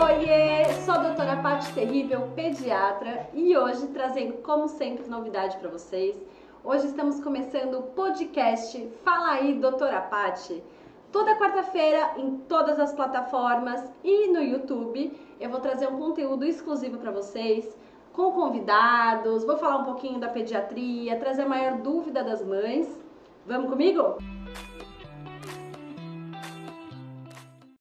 Oiê, sou a doutora Paty Terrível, pediatra, e hoje trazendo, como sempre, novidade para vocês. Hoje estamos começando o podcast Fala aí, doutora Paty. Toda quarta-feira, em todas as plataformas e no YouTube, eu vou trazer um conteúdo exclusivo para vocês, com convidados, vou falar um pouquinho da pediatria, trazer a maior dúvida das mães. Vamos comigo?